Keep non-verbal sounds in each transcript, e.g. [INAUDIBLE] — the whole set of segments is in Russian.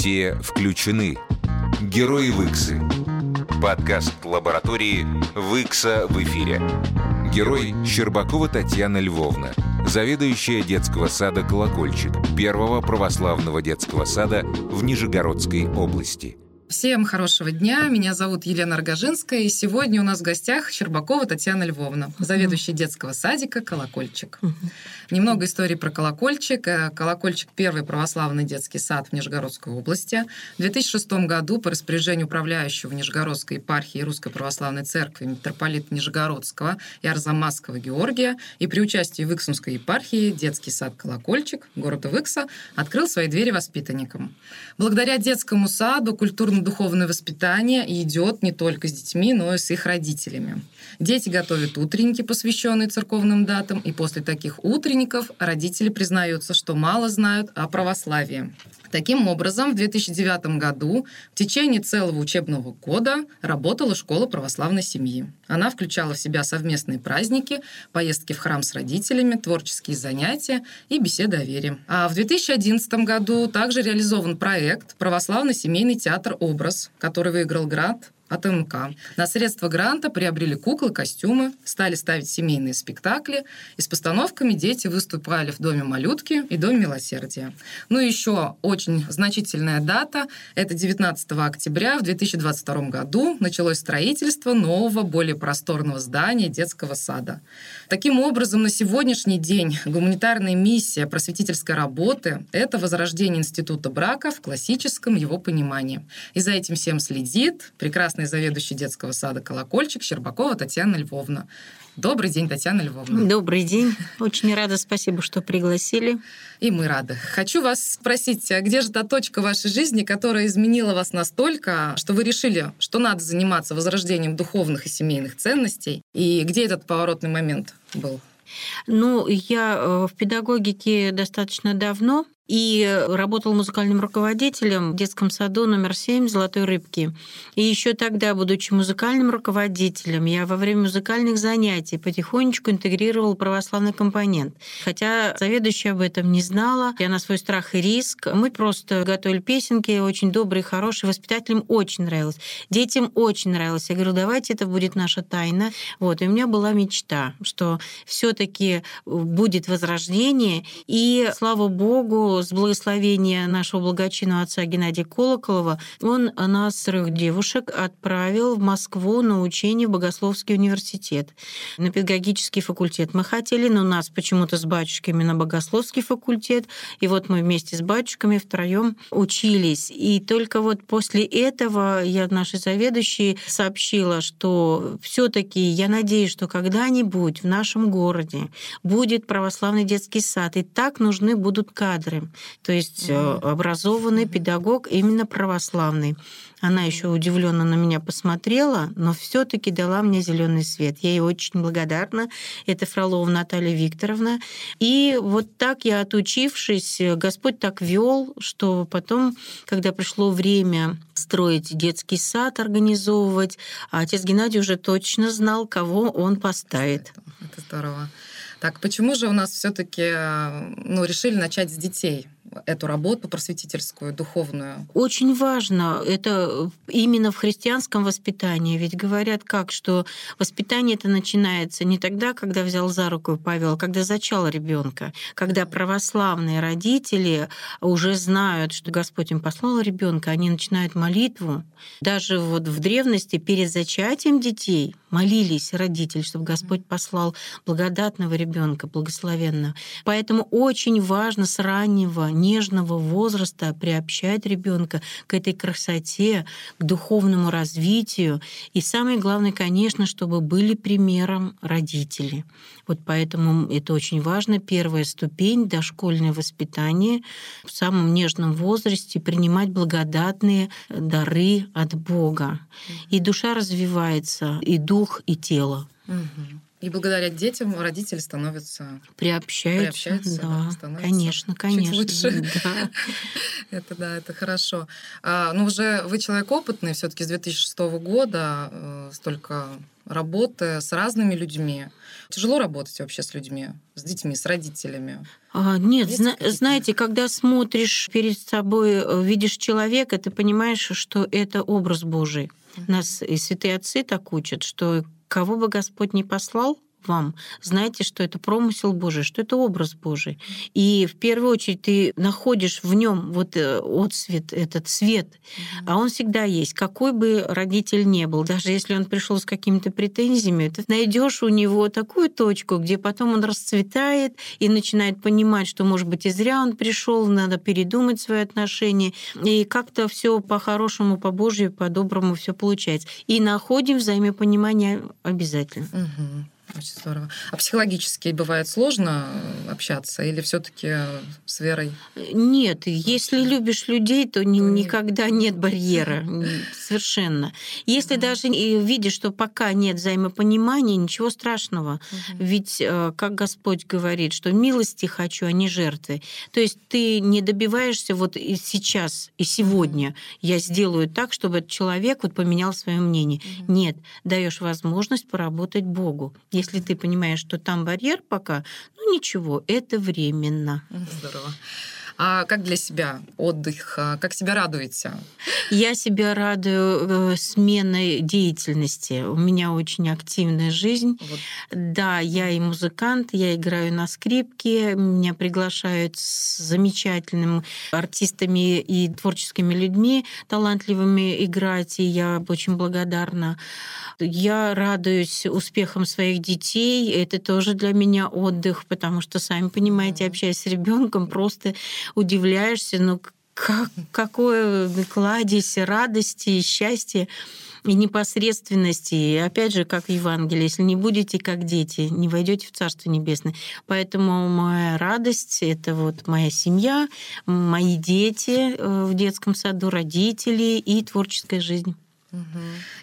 Все включены. Герои Виксы. Подкаст лаборатории Викса в эфире. Герой Щербакова Татьяна Львовна, заведующая детского сада «Колокольчик», первого православного детского сада в Нижегородской области. Всем хорошего дня. Меня зовут Елена Рогожинская, и сегодня у нас в гостях Щербакова Татьяна Львовна, заведующая детского садика «Колокольчик». Немного истории про «Колокольчик». Э, «Колокольчик» — первый православный детский сад в Нижегородской области. В 2006 году по распоряжению управляющего Нижегородской епархии Русской Православной Церкви митрополита Нижегородского и Арзамасского Георгия и при участии Выксумской епархии детский сад «Колокольчик» города Выкса открыл свои двери воспитанникам. Благодаря детскому саду культурно-духовное воспитание идет не только с детьми, но и с их родителями. Дети готовят утренники, посвященные церковным датам, и после таких утренников родители признаются, что мало знают о православии. Таким образом, в 2009 году в течение целого учебного года работала школа православной семьи. Она включала в себя совместные праздники, поездки в храм с родителями, творческие занятия и беседы о вере. А в 2011 году также реализован проект «Православный семейный театр «Образ», который выиграл грант от МК. На средства гранта приобрели куклы, костюмы, стали ставить семейные спектакли, и с постановками дети выступали в Доме малютки и Доме милосердия. Ну и еще очень значительная дата – это 19 октября в 2022 году началось строительство нового, более просторного здания детского сада. Таким образом, на сегодняшний день гуманитарная миссия просветительской работы – это возрождение института брака в классическом его понимании. И за этим всем следит прекрасный прекрасный заведующий детского сада «Колокольчик» Щербакова Татьяна Львовна. Добрый день, Татьяна Львовна. Добрый день. Очень рада, спасибо, что пригласили. И мы рады. Хочу вас спросить, а где же та точка вашей жизни, которая изменила вас настолько, что вы решили, что надо заниматься возрождением духовных и семейных ценностей? И где этот поворотный момент был? Ну, я э, в педагогике достаточно давно и работал музыкальным руководителем в детском саду номер 7 «Золотой рыбки». И еще тогда, будучи музыкальным руководителем, я во время музыкальных занятий потихонечку интегрировал православный компонент. Хотя заведующая об этом не знала, я на свой страх и риск. Мы просто готовили песенки, очень добрые, хорошие. Воспитателям очень нравилось. Детям очень нравилось. Я говорю, давайте это будет наша тайна. Вот. И у меня была мечта, что все таки будет возрождение. И, слава богу, с благословения нашего благочинного отца Геннадия Колоколова, он нас, трех девушек, отправил в Москву на учение в Богословский университет, на педагогический факультет. Мы хотели, но нас почему-то с батюшками на Богословский факультет, и вот мы вместе с батюшками втроем учились. И только вот после этого я нашей заведующей сообщила, что все таки я надеюсь, что когда-нибудь в нашем городе будет православный детский сад, и так нужны будут кадры. То есть mm-hmm. образованный педагог именно православный. Она еще удивленно на меня посмотрела, но все-таки дала мне зеленый свет. Я ей очень благодарна. Это Фролова Наталья Викторовна. И вот так я, отучившись, Господь так вел, что потом, когда пришло время строить детский сад, организовывать, отец Геннадий уже точно знал, кого он поставит. Это здорово. Так, почему же у нас все-таки ну, решили начать с детей? Эту работу просветительскую, духовную? Очень важно. Это именно в христианском воспитании. Ведь говорят как, что воспитание это начинается не тогда, когда взял за руку Павел, а когда зачал ребенка, когда православные родители уже знают, что Господь им послал ребенка, они начинают молитву. Даже вот в древности перед зачатием детей молились родители, чтобы Господь послал благодатного ребенка, благословенного. Поэтому очень важно с раннего нежного возраста приобщать ребенка к этой красоте, к духовному развитию. И самое главное, конечно, чтобы были примером родители. Вот поэтому это очень важно. Первая ступень — дошкольное воспитание в самом нежном возрасте принимать благодатные дары от Бога. И душа развивается, и дух, и тело. Угу. И благодаря детям родители становятся... Приобщаются, приобщаются да, становятся конечно, конечно. Лучше. Да. [LAUGHS] это да, это хорошо. А, ну, уже вы человек опытный, все таки с 2006 года э, столько работы с разными людьми. Тяжело работать вообще с людьми, с детьми, с родителями. А, нет, зна- знаете, когда смотришь перед собой, э, видишь человека, ты понимаешь, что это образ Божий. Нас и святые отцы так учат, что кого бы Господь не послал, вам, знайте, что это промысел Божий, что это образ Божий. И в первую очередь ты находишь в нем вот э, отсвет, этот свет, а он всегда есть, какой бы родитель не был, даже если он пришел с какими-то претензиями, ты найдешь у него такую точку, где потом он расцветает и начинает понимать, что, может быть, и зря он пришел, надо передумать свои отношения, и как-то все по-хорошему, по Божьему, по-доброму все получается. И находим взаимопонимание обязательно. Угу. Очень здорово. А психологически бывает сложно э, общаться или все-таки с верой? Нет, если любишь людей, то ни, никогда нет барьера. [LAUGHS] Совершенно. Если угу. даже видишь, что пока нет взаимопонимания, ничего страшного. Угу. Ведь, э, как Господь говорит, что милости хочу, а не жертвы. То есть ты не добиваешься вот и сейчас, и сегодня я сделаю так, чтобы этот человек вот поменял свое мнение. Угу. Нет, даешь возможность поработать Богу если ты понимаешь, что там барьер пока, ну ничего, это временно. Здорово. А как для себя отдых? А как себя радуете? Я себя радую э, сменой деятельности. У меня очень активная жизнь. Вот. Да, я и музыкант, я играю на скрипке, меня приглашают с замечательными артистами и творческими людьми, талантливыми играть, и я очень благодарна. Я радуюсь успехам своих детей. Это тоже для меня отдых, потому что, сами понимаете, общаясь с ребенком, просто удивляешься, ну как, какое кладезь радости и счастья и непосредственности. И опять же, как в Евангелии, если не будете как дети, не войдете в Царство Небесное. Поэтому моя радость — это вот моя семья, мои дети э, в детском саду, родители и творческая жизнь.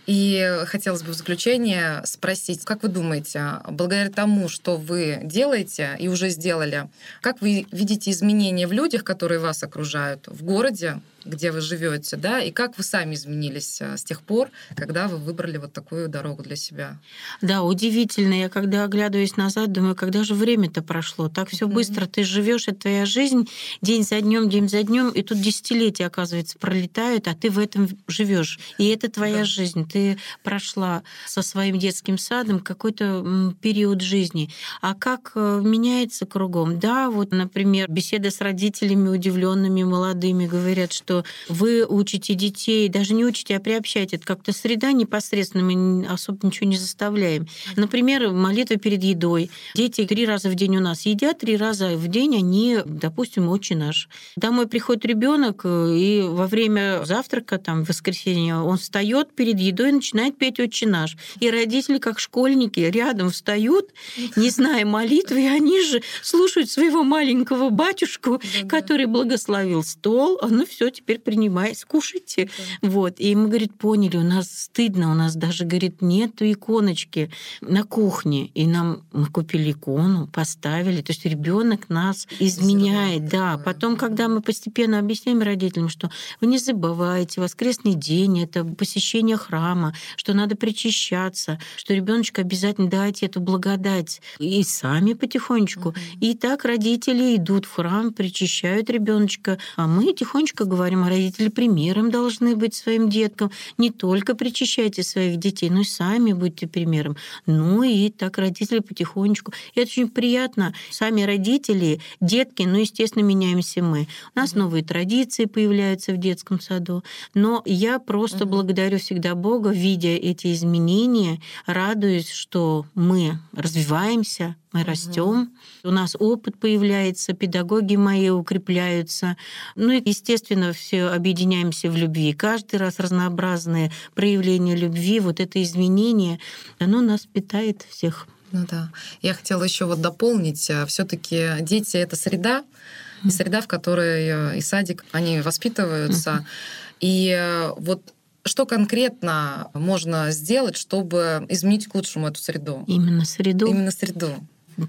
И хотелось бы в заключение спросить, как вы думаете, благодаря тому, что вы делаете и уже сделали, как вы видите изменения в людях, которые вас окружают, в городе, где вы живете, да, и как вы сами изменились э, с тех пор, когда вы выбрали вот такую дорогу для себя. Да, удивительно. Я когда оглядываюсь назад, думаю, когда же время-то прошло? Так все mm-hmm. быстро. Ты живешь, это твоя жизнь, день за днем, день за днем, и тут десятилетия, оказывается, пролетают, а ты в этом живешь. И это твоя да. жизнь. Ты прошла со своим детским садом какой-то период жизни. А как э, меняется кругом? Да, вот, например, беседа с родителями удивленными, молодыми говорят, что вы учите детей, даже не учите, а приобщаете. Это как-то среда непосредственно, мы особо ничего не заставляем. Например, молитва перед едой. Дети три раза в день у нас едят, три раза в день они, допустим, очень наш. Домой приходит ребенок и во время завтрака, там, в воскресенье, он встает перед едой и начинает петь «Отче наш». И родители, как школьники, рядом встают, [LAUGHS] не зная молитвы, и они же слушают своего маленького батюшку, который благословил стол, а ну все, теперь принимайте, скушайте. Да. Вот. И мы, говорит, поняли, у нас стыдно, у нас даже, говорит, нету иконочки на кухне. И нам мы купили икону, поставили. То есть ребенок нас изменяет. Да. Потом, когда мы постепенно объясняем родителям, что вы не забывайте, воскресный день это посещение храма, что надо причащаться, что ребеночка обязательно дайте эту благодать. И сами потихонечку. Угу. И так родители идут в храм, причащают ребеночка, а мы тихонечко говорим, говорим, а родители примером должны быть своим деткам. Не только причащайте своих детей, но и сами будьте примером. Ну и так родители потихонечку. И это очень приятно. Сами родители, детки, ну, естественно, меняемся мы. У нас новые традиции появляются в детском саду. Но я просто угу. благодарю всегда Бога, видя эти изменения, радуюсь, что мы развиваемся, мы угу. растем, у нас опыт появляется, педагоги мои укрепляются. Ну и, естественно, все объединяемся в любви. Каждый раз разнообразные проявления любви, вот это изменение, оно нас питает всех. Ну да. Я хотела еще вот дополнить. Э, Все-таки дети это среда, и среда, в которой э, и садик, они воспитываются. И э, вот что конкретно можно сделать, чтобы изменить к лучшему эту среду? Именно среду. Именно среду.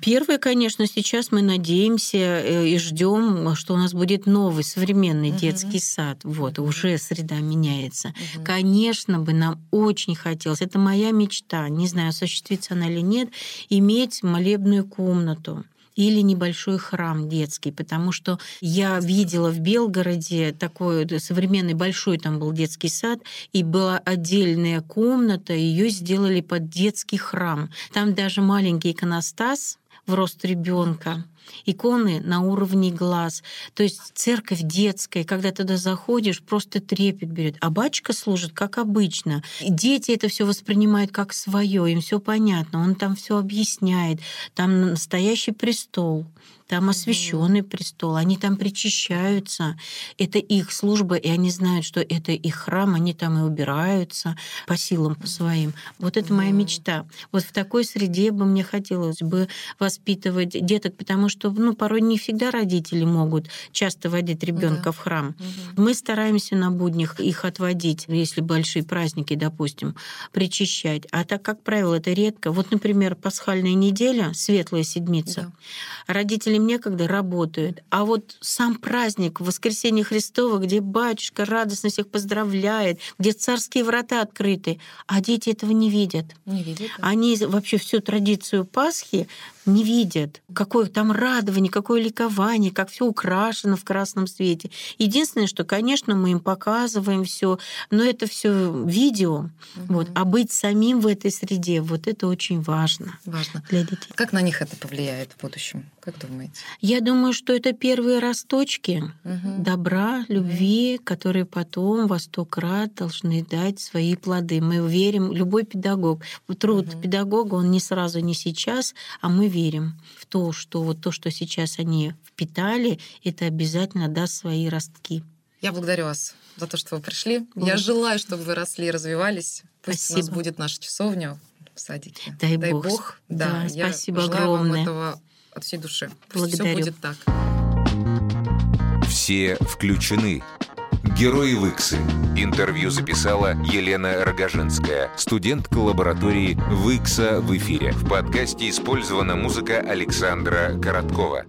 Первое, конечно, сейчас мы надеемся э, и ждем, что у нас будет новый современный угу. детский сад. Вот, уже среда меняется. Угу. Конечно бы нам очень хотелось, это моя мечта, не знаю, осуществится она или нет, иметь молебную комнату или небольшой храм детский, потому что я видела в Белгороде такой современный большой там был детский сад, и была отдельная комната, ее сделали под детский храм. Там даже маленький иконостас в рост ребенка иконы на уровне глаз. То есть церковь детская, когда туда заходишь, просто трепет берет. А батюшка служит как обычно. И дети это все воспринимают как свое, им все понятно. Он там все объясняет. Там настоящий престол там освященный престол, они там причащаются. Это их служба, и они знают, что это их храм, они там и убираются по силам по своим. Вот это моя мечта. Вот в такой среде бы мне хотелось бы воспитывать деток, потому что ну, порой не всегда родители могут часто водить ребенка да. в храм. Угу. Мы стараемся на буднях их отводить, если большие праздники, допустим, причащать. А так, как правило, это редко. Вот, например, пасхальная неделя, светлая седмица. Да. Родители им некогда работают. А вот сам праздник Воскресения Христова, где батюшка радостно всех поздравляет, где царские врата открыты, а дети этого не видят. Не видят. Они вообще всю традицию Пасхи не видят, какое там радование, какое ликование, как все украшено в красном свете. Единственное, что, конечно, мы им показываем все, но это все видео. Угу. Вот, а быть самим в этой среде, вот это очень важно. Важно. Для детей. Как на них это повлияет в будущем? Как думаете? Я думаю, что это первые росточки угу. добра, любви, угу. которые потом во сто крат должны дать свои плоды. Мы верим, любой педагог, труд угу. педагога, он не сразу, не сейчас, а мы верим в то, что вот то, что сейчас они впитали, это обязательно даст свои ростки. Я благодарю вас за то, что вы пришли. Mm. Я желаю, чтобы вы росли и развивались. Пусть спасибо. у нас будет наша часовня в садике. Дай, Дай Бог. Бог. Да, да спасибо я огромное. Вам этого от всей души. Пусть Благодарю. все будет так. Все включены. Герои Выксы. Интервью записала Елена Рогожинская, студентка лаборатории Выкса в эфире. В подкасте использована музыка Александра Короткова.